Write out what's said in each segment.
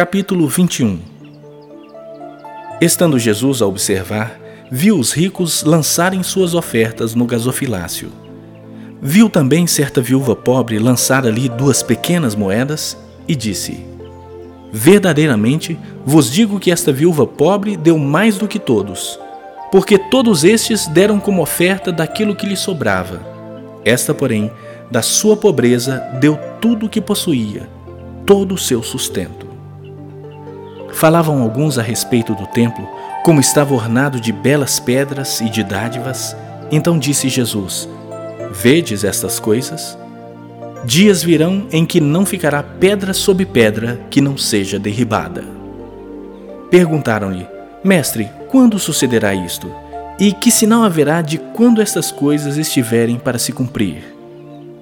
Capítulo 21 Estando Jesus a observar, viu os ricos lançarem suas ofertas no gasofilácio. Viu também certa viúva pobre lançar ali duas pequenas moedas e disse: Verdadeiramente vos digo que esta viúva pobre deu mais do que todos, porque todos estes deram como oferta daquilo que lhe sobrava. Esta, porém, da sua pobreza deu tudo o que possuía, todo o seu sustento. Falavam alguns a respeito do templo, como estava ornado de belas pedras e de dádivas. Então disse Jesus: Vedes estas coisas? Dias virão em que não ficará pedra sobre pedra que não seja derribada. Perguntaram-lhe: Mestre, quando sucederá isto? E que sinal haverá de quando estas coisas estiverem para se cumprir?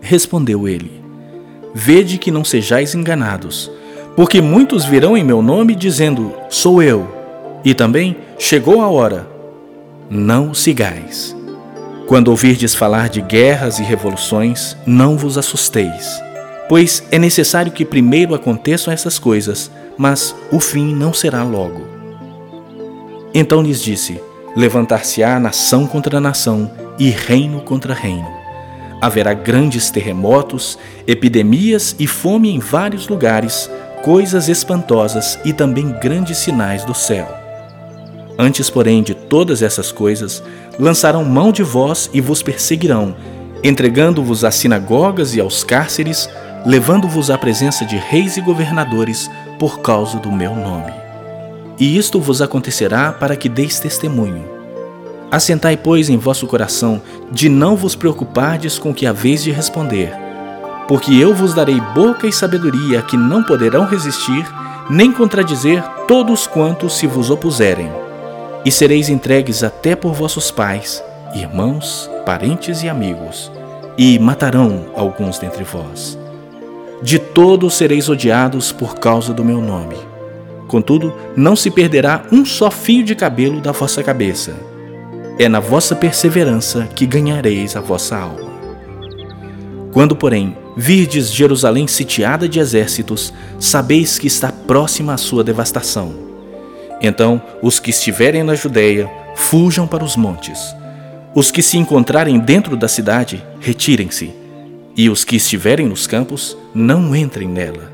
Respondeu ele: Vede que não sejais enganados, porque muitos virão em meu nome dizendo: Sou eu, e também chegou a hora. Não sigais. Quando ouvirdes falar de guerras e revoluções, não vos assusteis, pois é necessário que primeiro aconteçam essas coisas, mas o fim não será logo. Então lhes disse: Levantar-se-á nação contra nação e reino contra reino. Haverá grandes terremotos, epidemias e fome em vários lugares, coisas espantosas e também grandes sinais do céu. Antes, porém, de todas essas coisas, lançarão mão de vós e vos perseguirão, entregando-vos às sinagogas e aos cárceres, levando-vos à presença de reis e governadores por causa do meu nome. E isto vos acontecerá para que deis testemunho. Assentai, pois, em vosso coração de não vos preocupardes com o que haveis de responder porque eu vos darei boca e sabedoria que não poderão resistir, nem contradizer todos quantos se vos opuserem. E sereis entregues até por vossos pais, irmãos, parentes e amigos, e matarão alguns dentre vós. De todos sereis odiados por causa do meu nome. Contudo, não se perderá um só fio de cabelo da vossa cabeça. É na vossa perseverança que ganhareis a vossa alma. Quando, porém, virdes Jerusalém sitiada de exércitos, sabeis que está próxima a sua devastação. Então, os que estiverem na Judéia, fujam para os montes. Os que se encontrarem dentro da cidade, retirem-se. E os que estiverem nos campos, não entrem nela.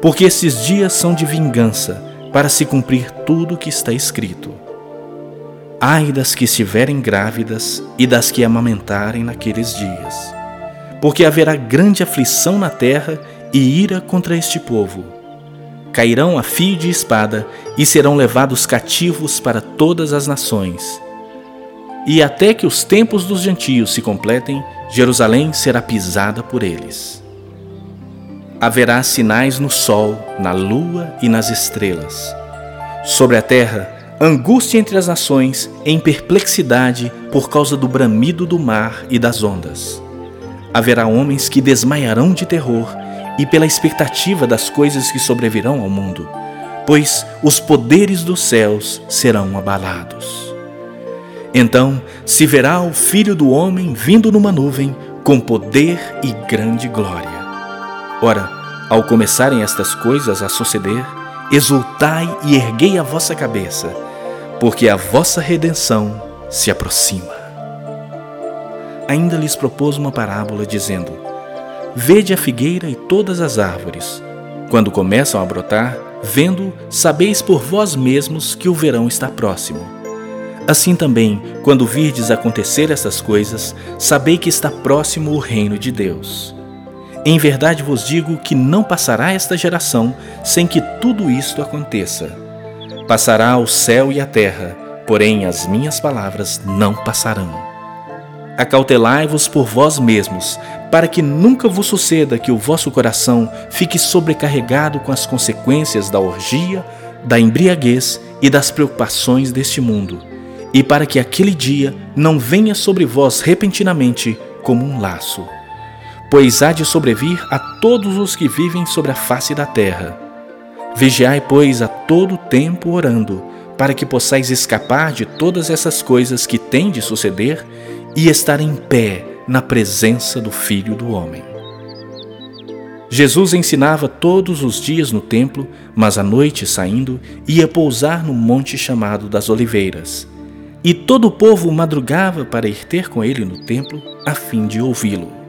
Porque esses dias são de vingança, para se cumprir tudo o que está escrito. Ai das que estiverem grávidas e das que amamentarem naqueles dias porque haverá grande aflição na terra e ira contra este povo. Cairão a fio de espada e serão levados cativos para todas as nações. E até que os tempos dos gentios se completem, Jerusalém será pisada por eles. Haverá sinais no sol, na lua e nas estrelas. Sobre a terra, angústia entre as nações, em perplexidade por causa do bramido do mar e das ondas Haverá homens que desmaiarão de terror e pela expectativa das coisas que sobrevirão ao mundo, pois os poderes dos céus serão abalados. Então se verá o Filho do Homem vindo numa nuvem com poder e grande glória. Ora, ao começarem estas coisas a suceder, exultai e erguei a vossa cabeça, porque a vossa redenção se aproxima ainda lhes propôs uma parábola, dizendo: Vede a figueira e todas as árvores. Quando começam a brotar, vendo, sabeis por vós mesmos que o verão está próximo. Assim também, quando virdes acontecer essas coisas, sabei que está próximo o reino de Deus. Em verdade vos digo que não passará esta geração sem que tudo isto aconteça. Passará o céu e a terra, porém as minhas palavras não passarão. Acautelai-vos por vós mesmos, para que nunca vos suceda que o vosso coração fique sobrecarregado com as consequências da orgia, da embriaguez e das preocupações deste mundo, e para que aquele dia não venha sobre vós repentinamente como um laço. Pois há de sobrevir a todos os que vivem sobre a face da terra. Vigiai, pois, a todo tempo orando, para que possais escapar de todas essas coisas que têm de suceder e estar em pé na presença do Filho do Homem. Jesus ensinava todos os dias no templo, mas à noite, saindo, ia pousar no monte chamado das Oliveiras. E todo o povo madrugava para ir ter com ele no templo, a fim de ouvi-lo.